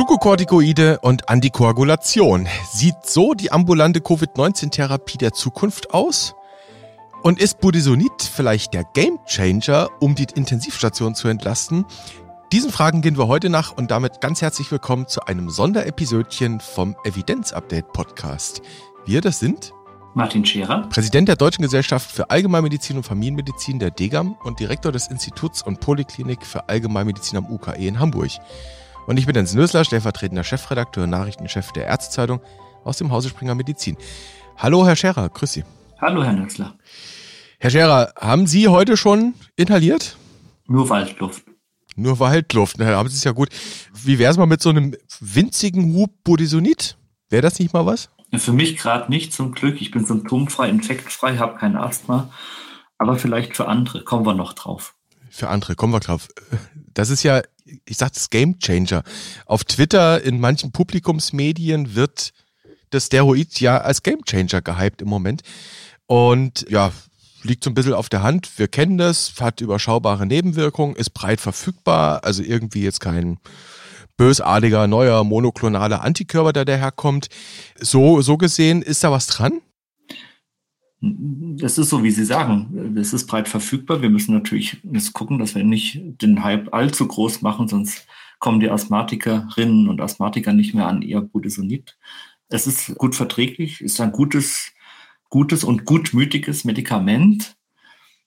Glukokortikoide und Antikoagulation. Sieht so die ambulante Covid-19-Therapie der Zukunft aus? Und ist Budesonid vielleicht der Gamechanger, um die Intensivstation zu entlasten? Diesen Fragen gehen wir heute nach und damit ganz herzlich willkommen zu einem Sonderepisodchen vom Evidenz-Update Podcast. Wir, das sind Martin Scherer, Präsident der Deutschen Gesellschaft für Allgemeinmedizin und Familienmedizin der DGAM und Direktor des Instituts und Poliklinik für Allgemeinmedizin am UKE in Hamburg. Und ich bin Jens Nösler, stellvertretender Chefredakteur und Nachrichtenchef der Ärztezeitung aus dem Hause Springer Medizin. Hallo, Herr Scherer, grüß Sie. Hallo, Herr Nösler. Herr Scherer, haben Sie heute schon inhaliert? Nur Waldluft. Nur Waldluft, na, haben Sie es ja gut. Wie wäre es mal mit so einem winzigen Hub Budesonid? Wäre das nicht mal was? Für mich gerade nicht, zum Glück. Ich bin symptomfrei, infektfrei, habe kein Asthma. Aber vielleicht für andere. Kommen wir noch drauf. Für andere, kommen wir drauf. Das ist ja, ich sag das Game Changer. Auf Twitter, in manchen Publikumsmedien wird das Steroid ja als Game Changer gehypt im Moment. Und ja, liegt so ein bisschen auf der Hand. Wir kennen das, hat überschaubare Nebenwirkungen, ist breit verfügbar, also irgendwie jetzt kein bösartiger, neuer, monoklonaler Antikörper, der daherkommt. So, so gesehen, ist da was dran? Das ist so, wie Sie sagen. Es ist breit verfügbar. Wir müssen natürlich jetzt gucken, dass wir nicht den Hype allzu groß machen, sonst kommen die Asthmatikerinnen und Asthmatiker nicht mehr an ihr Budesonid. Es ist gut verträglich, ist ein gutes, gutes und gutmütiges Medikament.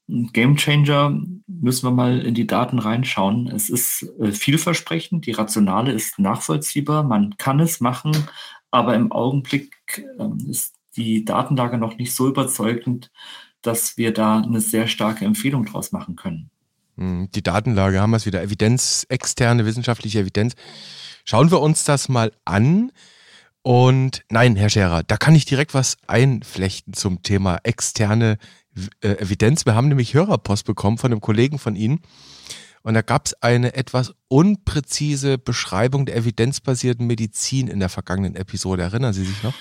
Game Changer müssen wir mal in die Daten reinschauen. Es ist äh, vielversprechend, die Rationale ist nachvollziehbar, man kann es machen, aber im Augenblick ähm, ist die Datenlage noch nicht so überzeugend, dass wir da eine sehr starke Empfehlung draus machen können. Hm, die Datenlage haben wir es wieder, Evidenz, externe wissenschaftliche Evidenz. Schauen wir uns das mal an. Und nein, Herr Scherer, da kann ich direkt was einflechten zum Thema externe äh, Evidenz. Wir haben nämlich Hörerpost bekommen von einem Kollegen von Ihnen. Und da gab es eine etwas unpräzise Beschreibung der evidenzbasierten Medizin in der vergangenen Episode. Erinnern Sie sich noch?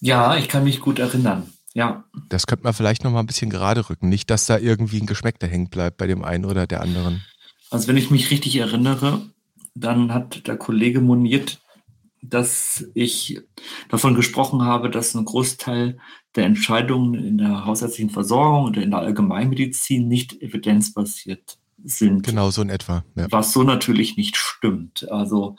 Ja, ich kann mich gut erinnern. Ja. Das könnte man vielleicht noch mal ein bisschen gerade rücken. Nicht, dass da irgendwie ein Geschmäckter hängen bleibt bei dem einen oder der anderen. Also wenn ich mich richtig erinnere, dann hat der Kollege moniert, dass ich davon gesprochen habe, dass ein Großteil der Entscheidungen in der hausärztlichen Versorgung oder in der Allgemeinmedizin nicht evidenzbasiert sind. Genau so in etwa. Ja. Was so natürlich nicht stimmt. Also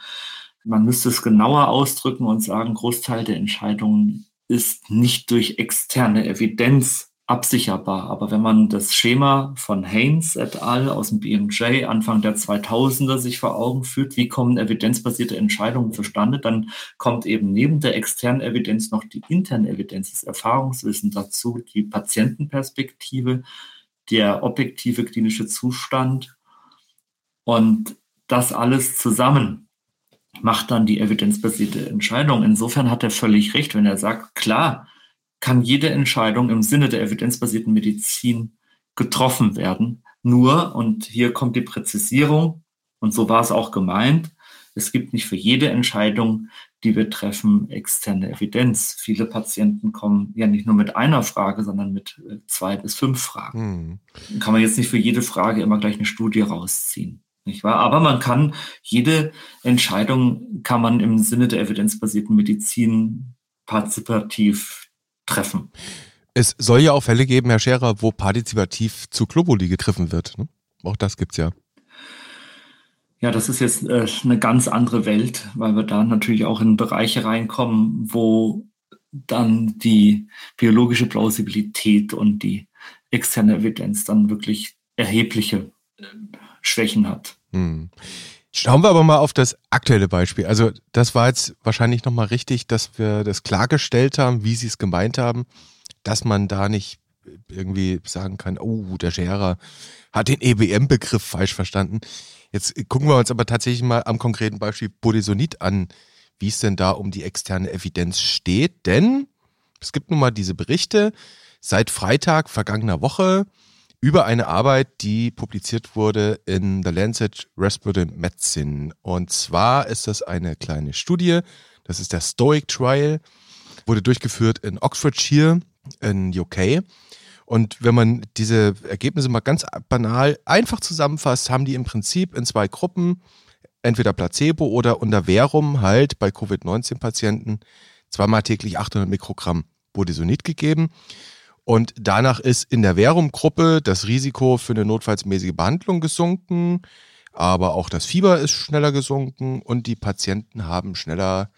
man müsste es genauer ausdrücken und sagen, Großteil der Entscheidungen ist nicht durch externe Evidenz absicherbar. Aber wenn man das Schema von Haynes et al. aus dem BMJ Anfang der 2000er sich vor Augen führt, wie kommen evidenzbasierte Entscheidungen zustande, dann kommt eben neben der externen Evidenz noch die interne Evidenz, das Erfahrungswissen dazu, die Patientenperspektive, der objektive klinische Zustand und das alles zusammen macht dann die evidenzbasierte Entscheidung. Insofern hat er völlig recht, wenn er sagt, klar, kann jede Entscheidung im Sinne der evidenzbasierten Medizin getroffen werden. Nur, und hier kommt die Präzisierung, und so war es auch gemeint, es gibt nicht für jede Entscheidung, die wir treffen, externe Evidenz. Viele Patienten kommen ja nicht nur mit einer Frage, sondern mit äh, zwei bis fünf Fragen. Hm. Kann man jetzt nicht für jede Frage immer gleich eine Studie rausziehen. Nicht wahr? Aber man kann jede Entscheidung kann man im Sinne der evidenzbasierten Medizin partizipativ treffen. Es soll ja auch Fälle geben, Herr Scherer, wo partizipativ zu Globuli gegriffen wird. Ne? Auch das gibt es ja. Ja, das ist jetzt äh, eine ganz andere Welt, weil wir da natürlich auch in Bereiche reinkommen, wo dann die biologische Plausibilität und die externe Evidenz dann wirklich erhebliche äh, Schwächen hat. Hm. Schauen wir aber mal auf das aktuelle Beispiel. Also das war jetzt wahrscheinlich nochmal richtig, dass wir das klargestellt haben, wie Sie es gemeint haben, dass man da nicht irgendwie sagen kann, oh, der Scherer hat den EBM-Begriff falsch verstanden. Jetzt gucken wir uns aber tatsächlich mal am konkreten Beispiel Budesonid an, wie es denn da um die externe Evidenz steht. Denn es gibt nun mal diese Berichte seit Freitag vergangener Woche über eine Arbeit, die publiziert wurde in The Lancet Respiratory Medicine. Und zwar ist das eine kleine Studie, das ist der Stoic Trial, wurde durchgeführt in Oxfordshire in UK. Und wenn man diese Ergebnisse mal ganz banal einfach zusammenfasst, haben die im Prinzip in zwei Gruppen entweder Placebo oder unter Verum halt bei Covid-19-Patienten zweimal täglich 800 Mikrogramm Budesonid gegeben. Und danach ist in der Verum-Gruppe das Risiko für eine notfallsmäßige Behandlung gesunken, aber auch das Fieber ist schneller gesunken und die Patienten haben schneller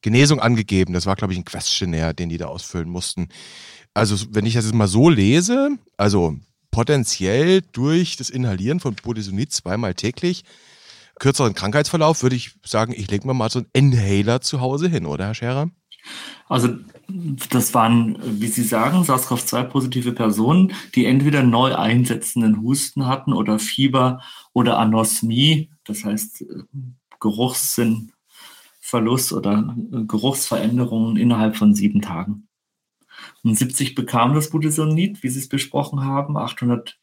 Genesung angegeben. Das war, glaube ich, ein Questionnaire, den die da ausfüllen mussten. Also, wenn ich das jetzt mal so lese, also potenziell durch das Inhalieren von Budesonid zweimal täglich, kürzeren Krankheitsverlauf, würde ich sagen, ich lege mir mal so einen Inhaler zu Hause hin, oder Herr Scherer? Also das waren, wie Sie sagen, SARS-CoV-2-positive Personen, die entweder neu einsetzenden Husten hatten oder Fieber oder Anosmie, das heißt Geruchssinnverlust oder Geruchsveränderungen innerhalb von sieben Tagen. Und 70 bekamen das Budesonid, wie Sie es besprochen haben, 800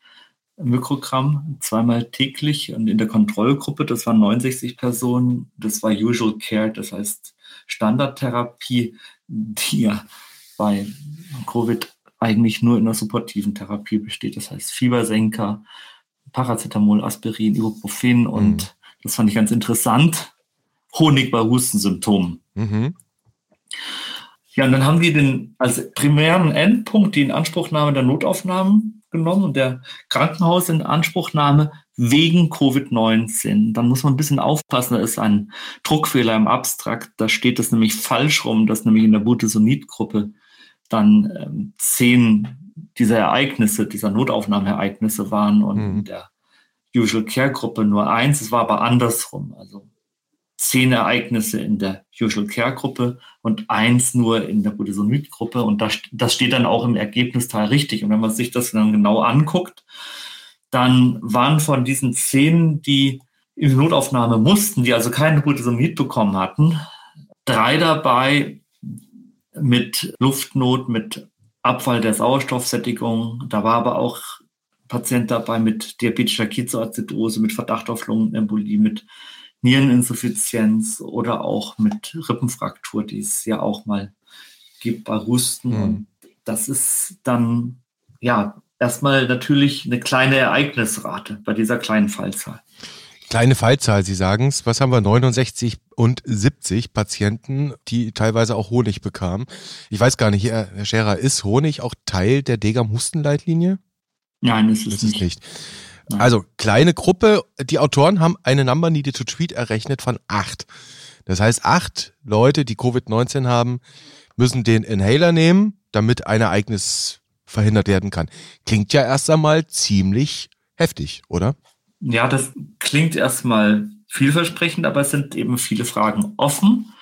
Mikrogramm zweimal täglich und in der Kontrollgruppe, das waren 69 Personen, das war Usual Care, das heißt Standardtherapie, die ja bei Covid eigentlich nur in der supportiven Therapie besteht, das heißt Fiebersenker, Paracetamol, Aspirin, Ibuprofen und mhm. das fand ich ganz interessant, Honig bei Hustensymptomen. Mhm. Ja, und dann haben wir den als primären Endpunkt die Inanspruchnahme der Notaufnahmen genommen und der Krankenhaus in Anspruchnahme wegen Covid-19. Dann muss man ein bisschen aufpassen, da ist ein Druckfehler im Abstrakt. Da steht es nämlich falsch rum, dass nämlich in der Budesonid-Gruppe dann ähm, zehn dieser Ereignisse, dieser Notaufnahmeereignisse waren und mhm. in der Usual Care Gruppe nur eins. Es war aber andersrum. Also zehn Ereignisse in der Usual Care Gruppe und eins nur in der Budesonid Gruppe. Und das, das steht dann auch im Ergebnisteil richtig. Und wenn man sich das dann genau anguckt, dann waren von diesen zehn, die in die Notaufnahme mussten, die also keine Budesonid bekommen hatten, drei dabei mit Luftnot, mit Abfall der Sauerstoffsättigung. Da war aber auch Patient dabei mit diabetischer Ketoacidose, mit Verdacht auf Lungenembolie, mit Niereninsuffizienz oder auch mit Rippenfraktur, die es ja auch mal gibt bei Husten. Mhm. Und das ist dann, ja, erstmal natürlich eine kleine Ereignisrate bei dieser kleinen Fallzahl. Kleine Fallzahl, Sie sagen es. Was haben wir? 69 und 70 Patienten, die teilweise auch Honig bekamen. Ich weiß gar nicht, Herr Scherer, ist Honig auch Teil der Degam-Hustenleitlinie? Nein, ist es ist nicht. nicht. Also kleine Gruppe, die Autoren haben eine Number needed to treat errechnet von acht. Das heißt, acht Leute, die Covid-19 haben, müssen den Inhaler nehmen, damit ein Ereignis verhindert werden kann. Klingt ja erst einmal ziemlich heftig, oder? Ja, das klingt erstmal vielversprechend, aber es sind eben viele Fragen offen.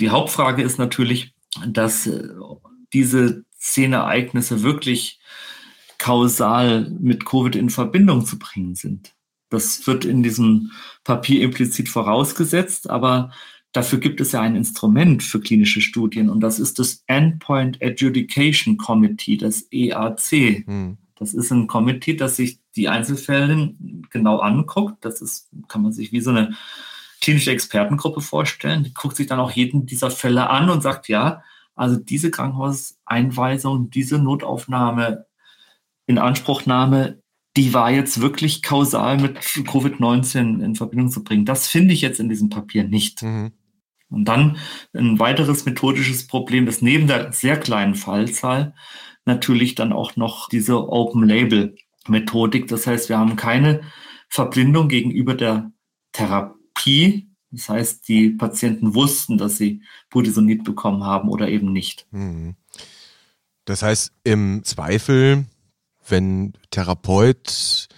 Die Hauptfrage ist natürlich, dass äh, diese zehn Ereignisse wirklich kausal mit Covid in Verbindung zu bringen sind. Das wird in diesem Papier implizit vorausgesetzt, aber dafür gibt es ja ein Instrument für klinische Studien und das ist das Endpoint Adjudication Committee, das EAC. Hm. Das ist ein Committee, das sich die Einzelfälle genau anguckt. Das ist, kann man sich wie so eine klinische Expertengruppe vorstellen. Die guckt sich dann auch jeden dieser Fälle an und sagt, ja, also diese Krankenhauseinweisung, diese Notaufnahme in Anspruchnahme, die war jetzt wirklich kausal mit Covid-19 in Verbindung zu bringen. Das finde ich jetzt in diesem Papier nicht. Mhm. Und dann ein weiteres methodisches Problem, das neben der sehr kleinen Fallzahl natürlich dann auch noch diese Open-Label-Methodik. Das heißt, wir haben keine Verblindung gegenüber der Therapie. Das heißt, die Patienten wussten, dass sie Budesonid bekommen haben oder eben nicht. Mhm. Das heißt, im Zweifel wenn Therapeut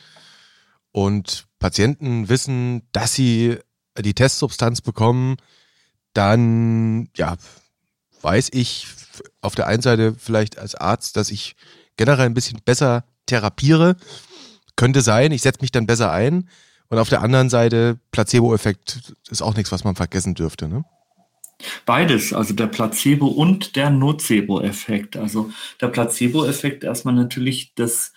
und Patienten wissen, dass sie die Testsubstanz bekommen, dann ja, weiß ich auf der einen Seite vielleicht als Arzt, dass ich generell ein bisschen besser therapiere. Könnte sein, ich setze mich dann besser ein. Und auf der anderen Seite, Placebo-Effekt ist auch nichts, was man vergessen dürfte. Ne? Beides, also der Placebo- und der Nocebo-Effekt. Also der Placebo-Effekt erstmal natürlich, dass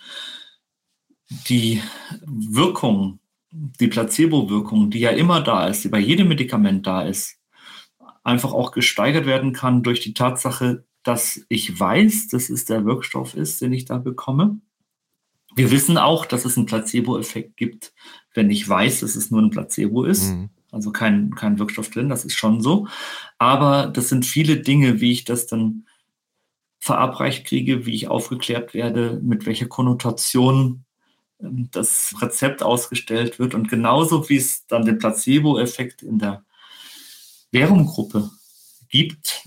die Wirkung, die Placebo-Wirkung, die ja immer da ist, die bei jedem Medikament da ist, einfach auch gesteigert werden kann durch die Tatsache, dass ich weiß, dass es der Wirkstoff ist, den ich da bekomme. Wir wissen auch, dass es einen Placebo-Effekt gibt, wenn ich weiß, dass es nur ein Placebo ist. Mhm. also kein, kein Wirkstoff drin, das ist schon so. Aber das sind viele Dinge, wie ich das dann verabreicht kriege, wie ich aufgeklärt werde, mit welcher Konnotation ähm, das Rezept ausgestellt wird. Und genauso wie es dann den Placebo-Effekt in der Währunggruppe gibt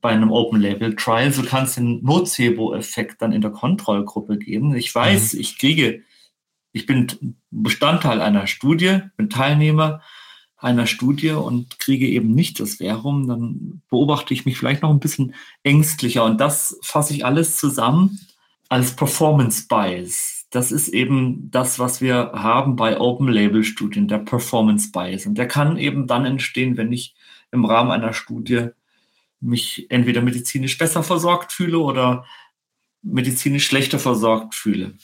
bei einem Open Label Trial, so kann es den Nocebo-Effekt dann in der Kontrollgruppe geben. Ich weiß, mhm. ich kriege, ich bin Bestandteil einer Studie, bin Teilnehmer einer Studie und kriege eben nicht das Verum, dann beobachte ich mich vielleicht noch ein bisschen ängstlicher. Und das fasse ich alles zusammen als Performance Bias. Das ist eben das, was wir haben bei Open Label Studien, der Performance Bias. Und der kann eben dann entstehen, wenn ich im Rahmen einer Studie mich entweder medizinisch besser versorgt fühle oder medizinisch schlechter versorgt fühle.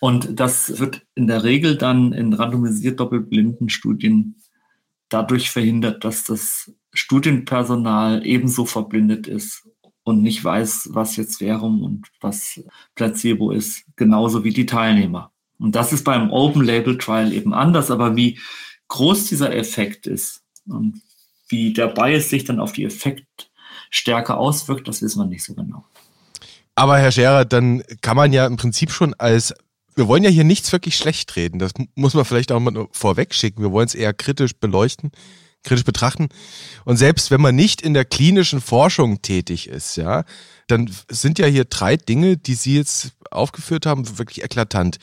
Und das wird in der Regel dann in randomisiert doppelblinden Studien dadurch verhindert, dass das Studienpersonal ebenso verblindet ist und nicht weiß, was jetzt Währung und was Placebo ist, genauso wie die Teilnehmer. Und das ist beim Open Label Trial eben anders, aber wie groß dieser Effekt ist und wie der Bias sich dann auf die Effektstärke auswirkt, das wissen wir nicht so genau. Aber Herr Scherer, dann kann man ja im Prinzip schon als wir wollen ja hier nichts wirklich schlecht reden. Das muss man vielleicht auch mal vorweg schicken. Wir wollen es eher kritisch beleuchten, kritisch betrachten. Und selbst wenn man nicht in der klinischen Forschung tätig ist, ja, dann sind ja hier drei Dinge, die Sie jetzt aufgeführt haben, wirklich eklatant.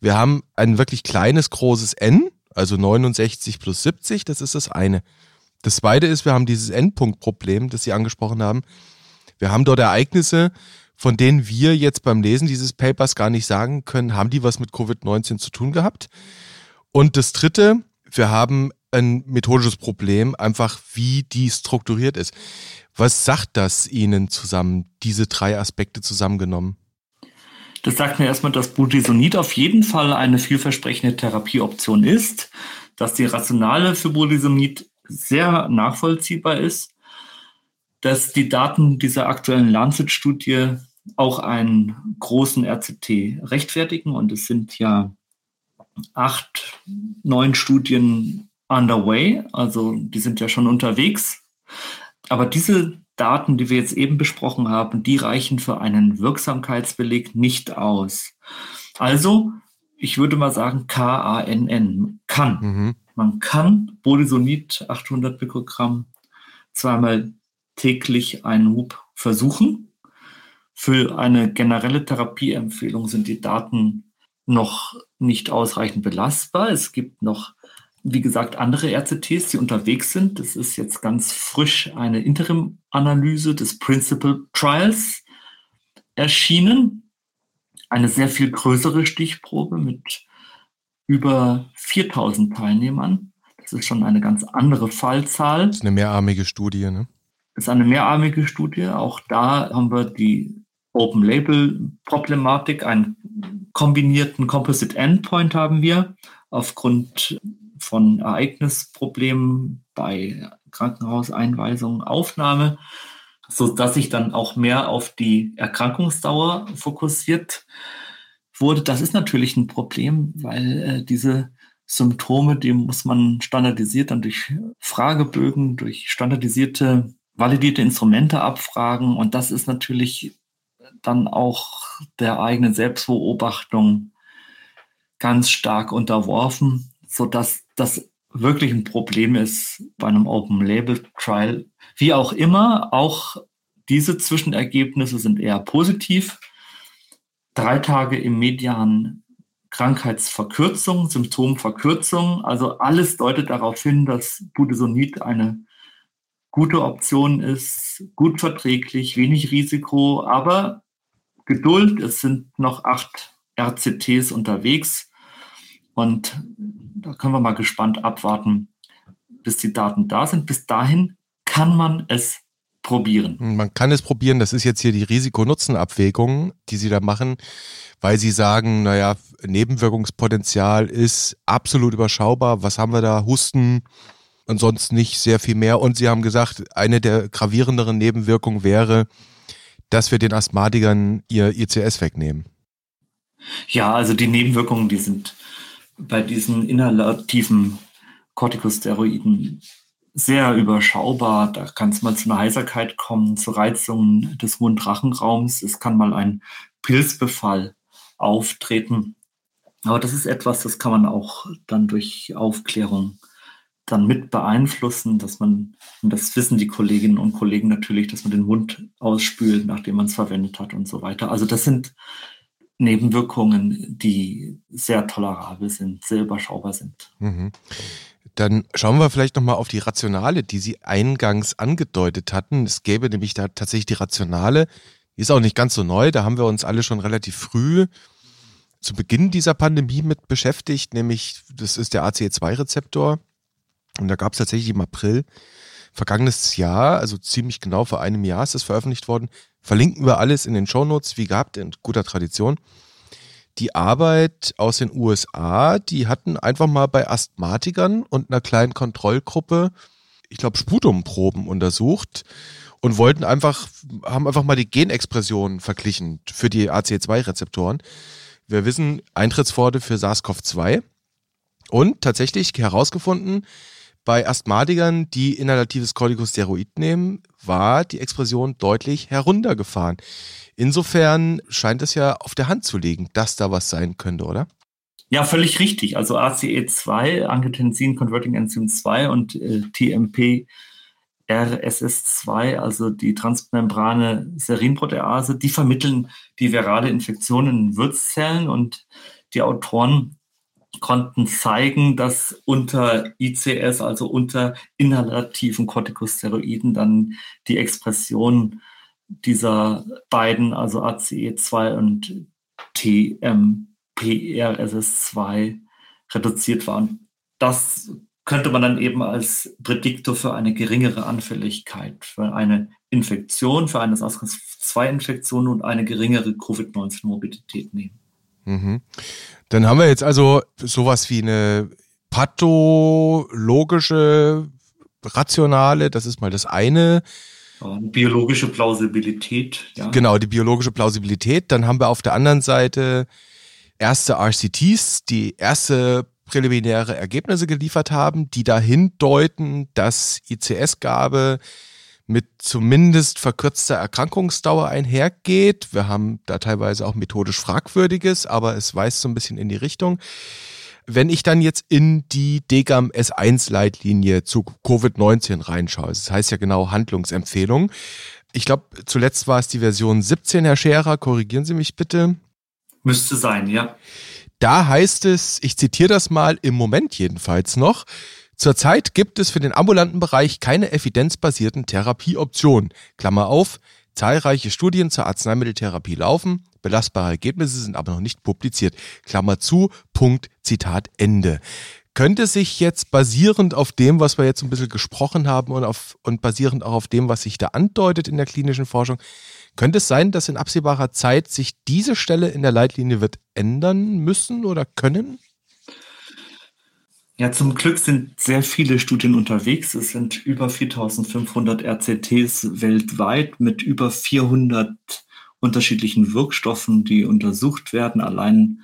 Wir haben ein wirklich kleines, großes N, also 69 plus 70, das ist das eine. Das zweite ist, wir haben dieses Endpunktproblem, das Sie angesprochen haben. Wir haben dort Ereignisse, von denen wir jetzt beim Lesen dieses Papers gar nicht sagen können, haben die was mit Covid-19 zu tun gehabt. Und das Dritte, wir haben ein methodisches Problem, einfach wie die strukturiert ist. Was sagt das Ihnen zusammen, diese drei Aspekte zusammengenommen? Das sagt mir erstmal, dass Budesonid auf jeden Fall eine vielversprechende Therapieoption ist, dass die Rationale für Budesonid sehr nachvollziehbar ist, dass die Daten dieser aktuellen Lancet-Studie auch einen großen RCT rechtfertigen. Und es sind ja acht, neun Studien underway, also die sind ja schon unterwegs. Aber diese Daten, die wir jetzt eben besprochen haben, die reichen für einen Wirksamkeitsbeleg nicht aus. Also, ich würde mal sagen, K-A-N-N, kann. Mhm. Man kann Bodysonid 800 Mikrogramm zweimal täglich einen Hub versuchen. Für eine generelle Therapieempfehlung sind die Daten noch nicht ausreichend belastbar. Es gibt noch, wie gesagt, andere RCTs, die unterwegs sind. Das ist jetzt ganz frisch eine Interim-Analyse des Principal Trials erschienen. Eine sehr viel größere Stichprobe mit über 4000 Teilnehmern. Das ist schon eine ganz andere Fallzahl. Das ist eine mehrarmige Studie, ne? Das ist eine mehrarmige Studie. Auch da haben wir die Open Label Problematik, einen kombinierten Composite Endpoint haben wir aufgrund von Ereignisproblemen bei Krankenhauseinweisung, Aufnahme, so dass sich dann auch mehr auf die Erkrankungsdauer fokussiert wurde. Das ist natürlich ein Problem, weil äh, diese Symptome, die muss man standardisiert dann durch Fragebögen, durch standardisierte, validierte Instrumente abfragen. Und das ist natürlich dann auch der eigenen Selbstbeobachtung ganz stark unterworfen, so dass das wirklich ein Problem ist bei einem Open Label Trial. Wie auch immer, auch diese Zwischenergebnisse sind eher positiv. Drei Tage im Median Krankheitsverkürzung, Symptomverkürzung. Also alles deutet darauf hin, dass Budesonid eine gute Option ist, gut verträglich, wenig Risiko, aber Geduld. Es sind noch acht RCTs unterwegs und da können wir mal gespannt abwarten, bis die Daten da sind. Bis dahin kann man es probieren. Man kann es probieren. Das ist jetzt hier die Risiko-Nutzen-Abwägung, die Sie da machen, weil Sie sagen, naja, Nebenwirkungspotenzial ist absolut überschaubar. Was haben wir da? Husten und sonst nicht sehr viel mehr. Und Sie haben gesagt, eine der gravierenderen Nebenwirkungen wäre, dass wir den Asthmatikern ihr ICS wegnehmen? Ja, also die Nebenwirkungen, die sind bei diesen inhalativen Corticosteroiden sehr überschaubar. Da kann es mal zu einer Heiserkeit kommen, zu Reizungen des Mundrachenraums. Es kann mal ein Pilzbefall auftreten. Aber das ist etwas, das kann man auch dann durch Aufklärung dann mit beeinflussen, dass man, und das wissen die Kolleginnen und Kollegen natürlich, dass man den Mund ausspült, nachdem man es verwendet hat und so weiter. Also das sind Nebenwirkungen, die sehr tolerabel sind, sehr überschaubar sind. Mhm. Dann schauen wir vielleicht nochmal auf die Rationale, die Sie eingangs angedeutet hatten. Es gäbe nämlich da tatsächlich die Rationale, die ist auch nicht ganz so neu, da haben wir uns alle schon relativ früh zu Beginn dieser Pandemie mit beschäftigt, nämlich das ist der ACE2-Rezeptor. Und da gab es tatsächlich im April vergangenes Jahr, also ziemlich genau vor einem Jahr ist das veröffentlicht worden. Verlinken wir alles in den Shownotes, wie gehabt, in guter Tradition. Die Arbeit aus den USA, die hatten einfach mal bei Asthmatikern und einer kleinen Kontrollgruppe, ich glaube, Sputumproben untersucht und wollten einfach, haben einfach mal die Genexpression verglichen für die ACE2-Rezeptoren. Wir wissen Eintrittspforte für SARS-CoV-2 und tatsächlich herausgefunden, bei Asthmatikern, die inhalatives Corticosteroid nehmen, war die Expression deutlich heruntergefahren. Insofern scheint es ja auf der Hand zu liegen, dass da was sein könnte, oder? Ja, völlig richtig. Also ACE2, Angiotensin Converting Enzym 2 und äh, TMP RSS2, also die transmembrane Serinprotease, die vermitteln die virale Infektion in Wirtszellen und die Autoren konnten zeigen, dass unter ICS, also unter inhalativen Corticosteroiden, dann die Expression dieser beiden, also ACE2 und TMPRSS2, reduziert war. Das könnte man dann eben als Prädiktor für eine geringere Anfälligkeit, für eine Infektion, für eine SARS-CoV-2-Infektion und eine geringere Covid-19-Morbidität nehmen. Mhm. Dann haben wir jetzt also sowas wie eine pathologische, rationale, das ist mal das eine. Biologische Plausibilität, ja. Genau, die biologische Plausibilität. Dann haben wir auf der anderen Seite erste RCTs, die erste präliminäre Ergebnisse geliefert haben, die dahin deuten, dass ICS-Gabe mit zumindest verkürzter Erkrankungsdauer einhergeht. Wir haben da teilweise auch methodisch Fragwürdiges, aber es weist so ein bisschen in die Richtung. Wenn ich dann jetzt in die DGAM S1-Leitlinie zu Covid-19 reinschaue, das heißt ja genau Handlungsempfehlung. Ich glaube, zuletzt war es die Version 17, Herr Scherer, korrigieren Sie mich bitte. Müsste sein, ja. Da heißt es, ich zitiere das mal im Moment jedenfalls noch, Zurzeit gibt es für den ambulanten Bereich keine evidenzbasierten Therapieoptionen. Klammer auf, zahlreiche Studien zur Arzneimitteltherapie laufen, belastbare Ergebnisse sind aber noch nicht publiziert. Klammer zu, Punkt, Zitat Ende. Könnte sich jetzt basierend auf dem, was wir jetzt ein bisschen gesprochen haben und, auf, und basierend auch auf dem, was sich da andeutet in der klinischen Forschung, könnte es sein, dass in absehbarer Zeit sich diese Stelle in der Leitlinie wird ändern müssen oder können? Ja, zum Glück sind sehr viele Studien unterwegs. Es sind über 4500 RCTs weltweit mit über 400 unterschiedlichen Wirkstoffen, die untersucht werden. Allein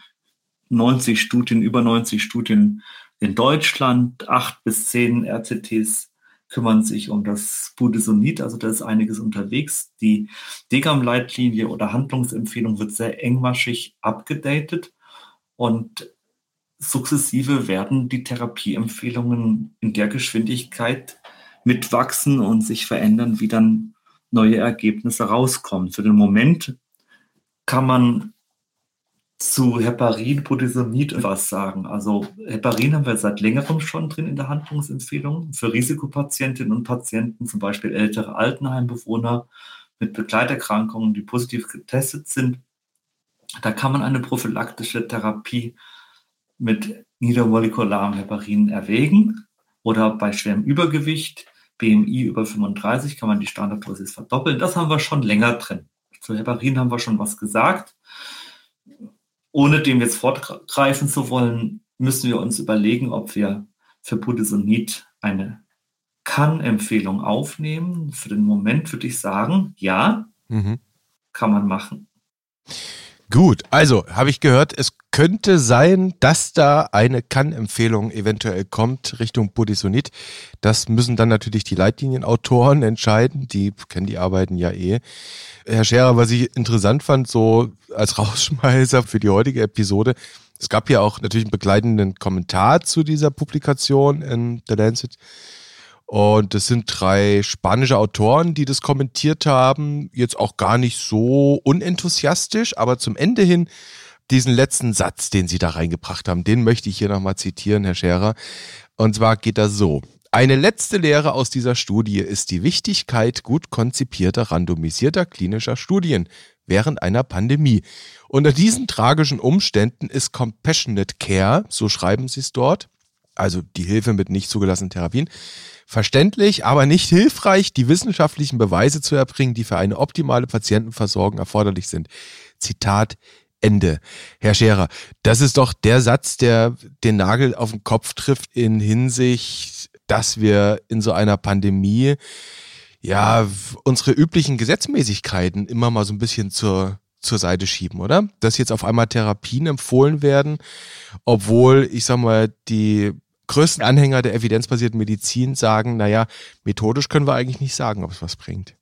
90 Studien, über 90 Studien in Deutschland, acht bis zehn RCTs kümmern sich um das Budesonid, also da ist einiges unterwegs. Die DGAM-Leitlinie oder Handlungsempfehlung wird sehr engmaschig abgedatet und sukzessive werden die Therapieempfehlungen in der Geschwindigkeit mitwachsen und sich verändern, wie dann neue Ergebnisse rauskommen. Für den Moment kann man zu Heparin, Budesonid was sagen. Also Heparin haben wir seit längerem schon drin in der Handlungsempfehlung für Risikopatientinnen und Patienten, zum Beispiel ältere Altenheimbewohner mit Begleiterkrankungen, die positiv getestet sind. Da kann man eine prophylaktische Therapie mit niedermolekularem Heparin erwägen oder bei schwerem Übergewicht, BMI über 35, kann man die Standarddosis verdoppeln. Das haben wir schon länger drin. Zu Heparin haben wir schon was gesagt. Ohne dem jetzt fortgreifen zu wollen, müssen wir uns überlegen, ob wir für Budesonid eine Kann-Empfehlung aufnehmen. Für den Moment würde ich sagen, ja, mhm. kann man machen. Gut, also habe ich gehört, es könnte sein, dass da eine Kann-Empfehlung eventuell kommt Richtung Budisonit. Das müssen dann natürlich die Leitlinienautoren entscheiden. Die kennen die Arbeiten ja eh. Herr Scherer, was ich interessant fand, so als Rausschmeißer für die heutige Episode, es gab ja auch natürlich einen begleitenden Kommentar zu dieser Publikation in The Lancet. Und das sind drei spanische Autoren, die das kommentiert haben. Jetzt auch gar nicht so unenthusiastisch, aber zum Ende hin diesen letzten Satz, den sie da reingebracht haben, den möchte ich hier nochmal zitieren, Herr Scherer. Und zwar geht das so. Eine letzte Lehre aus dieser Studie ist die Wichtigkeit gut konzipierter, randomisierter klinischer Studien während einer Pandemie. Unter diesen tragischen Umständen ist Compassionate Care, so schreiben sie es dort, also die Hilfe mit nicht zugelassenen Therapien, verständlich, aber nicht hilfreich, die wissenschaftlichen Beweise zu erbringen, die für eine optimale Patientenversorgung erforderlich sind. Zitat Ende. Herr Scherer, das ist doch der Satz, der den Nagel auf den Kopf trifft in Hinsicht, dass wir in so einer Pandemie ja unsere üblichen Gesetzmäßigkeiten immer mal so ein bisschen zur zur Seite schieben, oder? Dass jetzt auf einmal Therapien empfohlen werden, obwohl, ich sag mal, die größten Anhänger der evidenzbasierten Medizin sagen, naja, methodisch können wir eigentlich nicht sagen, ob es was bringt.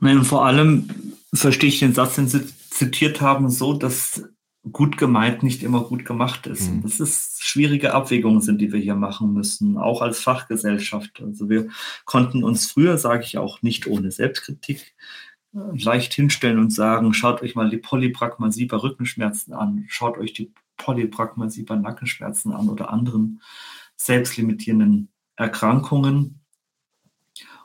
Nein, und vor allem verstehe ich den Satz, den Sie zitiert haben, so, dass gut gemeint nicht immer gut gemacht ist. Mhm. Das ist schwierige Abwägungen sind, die wir hier machen müssen, auch als Fachgesellschaft. Also wir konnten uns früher, sage ich auch nicht ohne Selbstkritik, leicht hinstellen und sagen, schaut euch mal die Polypragmasie bei Rückenschmerzen an, schaut euch die Polypragmasie bei Nackenschmerzen an oder anderen selbstlimitierenden Erkrankungen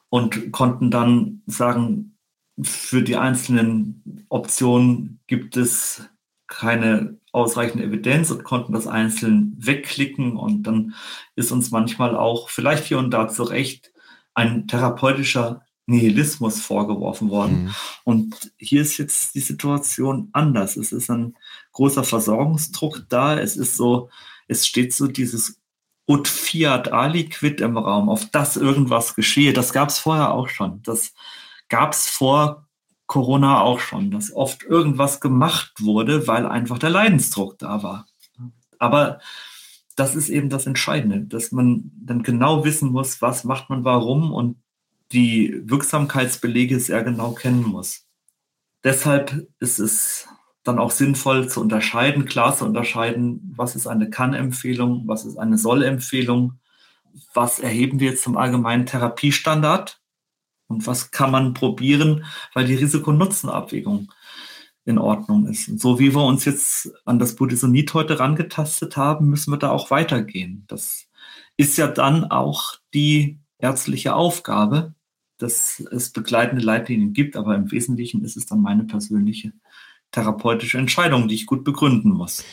und konnten dann sagen, für die einzelnen Optionen gibt es keine ausreichende Evidenz und konnten das einzeln wegklicken und dann ist uns manchmal auch vielleicht hier und da zu Recht ein therapeutischer Nihilismus vorgeworfen worden. Mhm. Und hier ist jetzt die Situation anders. Es ist ein großer Versorgungsdruck da. Es ist so, es steht so dieses Ut fiat aliquid im Raum, auf das irgendwas geschehe. Das gab es vorher auch schon. Das gab es vor Corona auch schon, dass oft irgendwas gemacht wurde, weil einfach der Leidensdruck da war. Aber das ist eben das Entscheidende, dass man dann genau wissen muss, was macht man warum und die Wirksamkeitsbelege sehr genau kennen muss. Deshalb ist es dann auch sinnvoll zu unterscheiden, klar zu unterscheiden, was ist eine Kann-Empfehlung, was ist eine Soll-Empfehlung, was erheben wir jetzt zum allgemeinen Therapiestandard und was kann man probieren, weil die Risiko-Nutzen-Abwägung in Ordnung ist. Und so wie wir uns jetzt an das Budesonid heute rangetastet haben, müssen wir da auch weitergehen. Das ist ja dann auch die ärztliche Aufgabe, dass es begleitende Leitlinien gibt, aber im Wesentlichen ist es dann meine persönliche therapeutische Entscheidung, die ich gut begründen muss.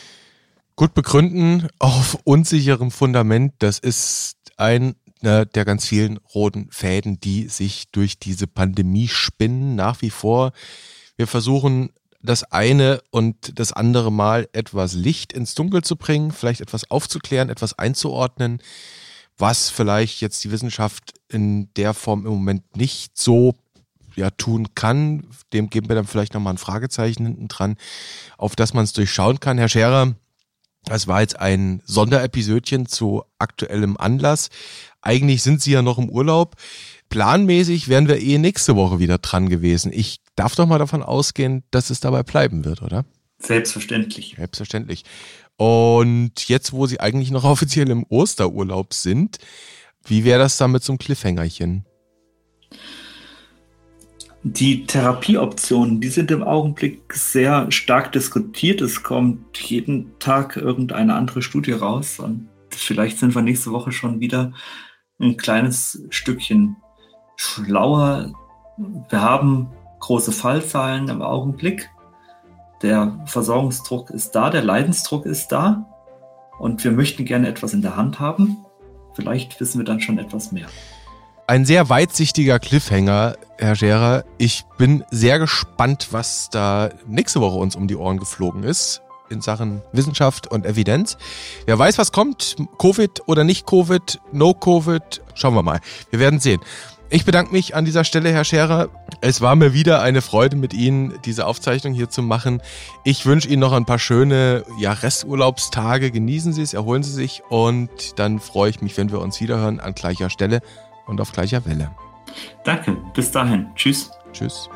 Gut begründen auf unsicherem Fundament, das ist ein der ganz vielen roten Fäden, die sich durch diese Pandemie spinnen, nach wie vor. Wir versuchen das eine und das andere Mal etwas Licht ins Dunkel zu bringen, vielleicht etwas aufzuklären, etwas einzuordnen was vielleicht jetzt die Wissenschaft in der Form im Moment nicht so ja, tun kann. Dem geben wir dann vielleicht nochmal ein Fragezeichen hinten dran, auf das man es durchschauen kann. Herr Scherer, das war jetzt ein Sonderepisödchen zu aktuellem Anlass. Eigentlich sind Sie ja noch im Urlaub. Planmäßig wären wir eh nächste Woche wieder dran gewesen. Ich darf doch mal davon ausgehen, dass es dabei bleiben wird, oder? Selbstverständlich. Selbstverständlich. Und jetzt, wo sie eigentlich noch offiziell im Osterurlaub sind, wie wäre das dann mit so einem Cliffhangerchen? Die Therapieoptionen, die sind im Augenblick sehr stark diskutiert. Es kommt jeden Tag irgendeine andere Studie raus und vielleicht sind wir nächste Woche schon wieder ein kleines Stückchen schlauer. Wir haben große Fallzahlen im Augenblick der Versorgungsdruck ist da, der Leidensdruck ist da und wir möchten gerne etwas in der Hand haben. Vielleicht wissen wir dann schon etwas mehr. Ein sehr weitsichtiger Cliffhanger, Herr Scherer. Ich bin sehr gespannt, was da nächste Woche uns um die Ohren geflogen ist in Sachen Wissenschaft und Evidenz. Wer weiß, was kommt, Covid oder nicht Covid, No Covid, schauen wir mal. Wir werden sehen. Ich bedanke mich an dieser Stelle, Herr Scherer. Es war mir wieder eine Freude, mit Ihnen diese Aufzeichnung hier zu machen. Ich wünsche Ihnen noch ein paar schöne ja, Resturlaubstage. Genießen Sie es, erholen Sie sich und dann freue ich mich, wenn wir uns wiederhören an gleicher Stelle und auf gleicher Welle. Danke, bis dahin. Tschüss. Tschüss.